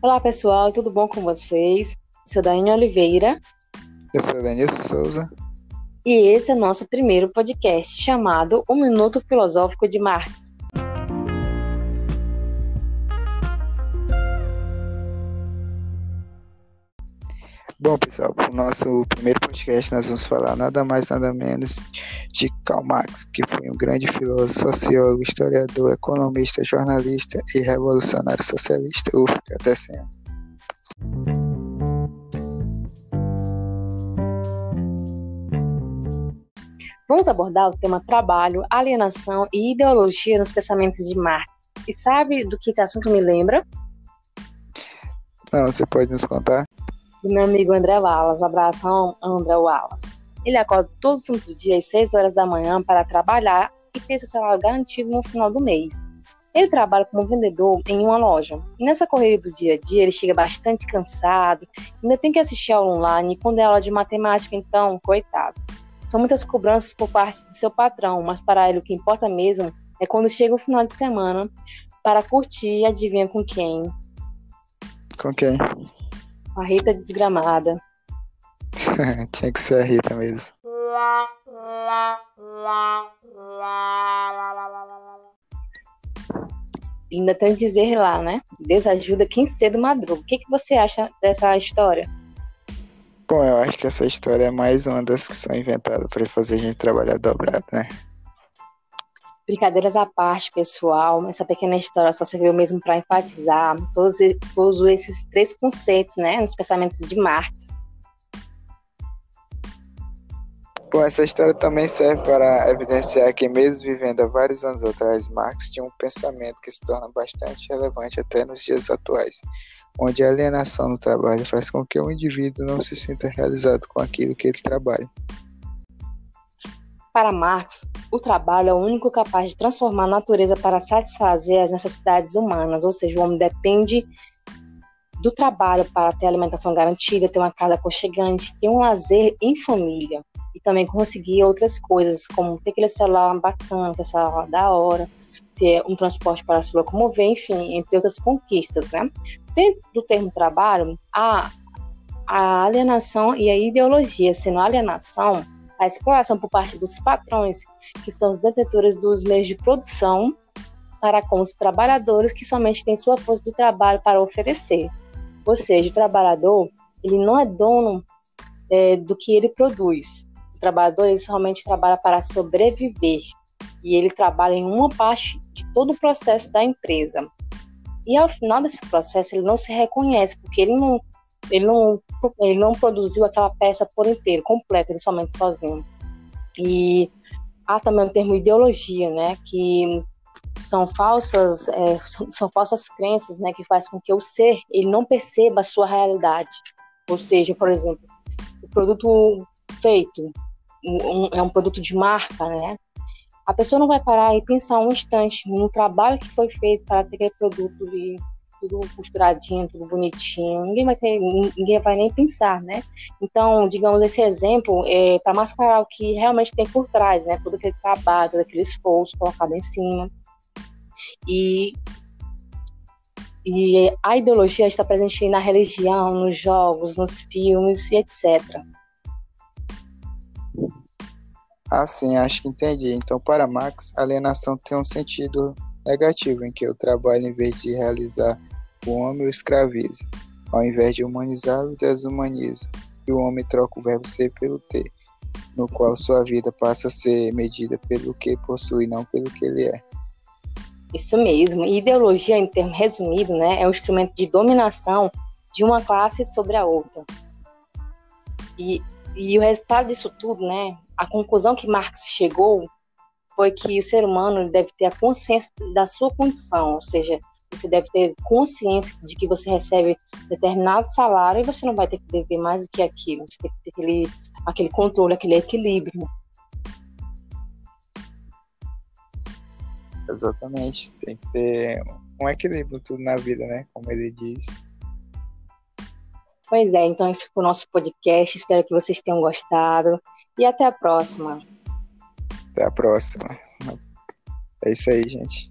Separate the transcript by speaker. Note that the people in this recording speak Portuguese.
Speaker 1: Olá pessoal, tudo bom com vocês? Eu sou Daiane Oliveira.
Speaker 2: Eu sou Denilson Souza.
Speaker 1: E esse é o nosso primeiro podcast chamado O Minuto Filosófico de Marx.
Speaker 2: Bom, pessoal, para o nosso primeiro podcast nós vamos falar nada mais nada menos de Karl Marx, que foi um grande filósofo, sociólogo, historiador, economista, jornalista e revolucionário socialista. Uf, até sempre.
Speaker 1: Vamos abordar o tema trabalho, alienação e ideologia nos pensamentos de Marx. E sabe do que esse assunto me lembra?
Speaker 2: Não, você pode nos contar?
Speaker 1: Do meu amigo André Wallace. Abração, André Wallace. Ele acorda todo santo dia às 6 horas da manhã para trabalhar e ter seu salário garantido no final do mês. Ele trabalha como vendedor em uma loja. E nessa correria do dia a dia, ele chega bastante cansado, ainda tem que assistir aula online, quando é aula de matemática, então, coitado. São muitas cobranças por parte do seu patrão, mas para ele o que importa mesmo é quando chega o final de semana para curtir e adivinha com quem?
Speaker 2: Com quem?
Speaker 1: A Rita desgramada.
Speaker 2: Tinha que ser a Rita mesmo.
Speaker 1: Ainda tem dizer lá, né? Deus ajuda quem cedo madruga. O que, que você acha dessa história?
Speaker 2: Bom, eu acho que essa história é mais uma das que são inventadas para fazer a gente trabalhar dobrado, né?
Speaker 1: Brincadeiras à parte, pessoal, essa pequena história só serviu mesmo para enfatizar todos, todos esses três conceitos né, nos pensamentos de Marx.
Speaker 2: Bom, essa história também serve para evidenciar que, mesmo vivendo há vários anos atrás, Marx tinha um pensamento que se torna bastante relevante até nos dias atuais, onde a alienação no trabalho faz com que o indivíduo não se sinta realizado com aquilo que ele trabalha.
Speaker 1: Para Marx, o trabalho é o único capaz de transformar a natureza para satisfazer as necessidades humanas, ou seja, o homem depende do trabalho para ter alimentação garantida, ter uma casa aconchegante, ter um lazer em família e também conseguir outras coisas, como ter aquele celular bacana, aquele celular da hora, ter um transporte para se locomover, enfim, entre outras conquistas, né? Dentro do termo trabalho, há a alienação e a ideologia, sendo a alienação a exploração por parte dos patrões, que são os detentores dos meios de produção, para com os trabalhadores que somente têm sua força de trabalho para oferecer. Ou seja, o trabalhador ele não é dono é, do que ele produz. O trabalhador ele somente trabalha para sobreviver e ele trabalha em uma parte de todo o processo da empresa. E ao final desse processo ele não se reconhece porque ele não ele não, ele não produziu aquela peça por inteiro, completa, ele somente sozinho. E há também o termo ideologia, né, que são falsas, é, são falsas crenças, né, que faz com que o ser ele não perceba a sua realidade. Ou seja, por exemplo, o produto feito um, é um produto de marca, né? A pessoa não vai parar e pensar um instante no trabalho que foi feito para ter aquele produto e tudo costuradinho, tudo bonitinho, ninguém vai ter, ninguém vai nem pensar, né? Então, digamos esse exemplo é para mascarar o que realmente tem por trás, né? Todo aquele trabalho, todo aquele esforço colocado em cima. E e a ideologia está presente na religião, nos jogos, nos filmes e etc.
Speaker 2: Ah, sim, acho que entendi. Então, para Max, alienação tem um sentido negativo, em que o trabalho, em vez de realizar o homem o escraviza. Ao invés de humanizá-lo, desumaniza. E o homem troca o verbo ser pelo ter, no qual sua vida passa a ser medida pelo que possui, não pelo que ele é.
Speaker 1: Isso mesmo. E ideologia, em termo resumido, né, é um instrumento de dominação de uma classe sobre a outra. E, e o resultado disso tudo, né, a conclusão que Marx chegou foi que o ser humano deve ter a consciência da sua condição, ou seja, você deve ter consciência de que você recebe determinado salário e você não vai ter que dever mais do que aquilo. Você tem que ter aquele, aquele controle, aquele equilíbrio.
Speaker 2: Exatamente. Tem que ter um equilíbrio tudo na vida, né? Como ele diz.
Speaker 1: Pois é, então esse foi o nosso podcast. Espero que vocês tenham gostado. E até a próxima.
Speaker 2: Até a próxima. É isso aí, gente.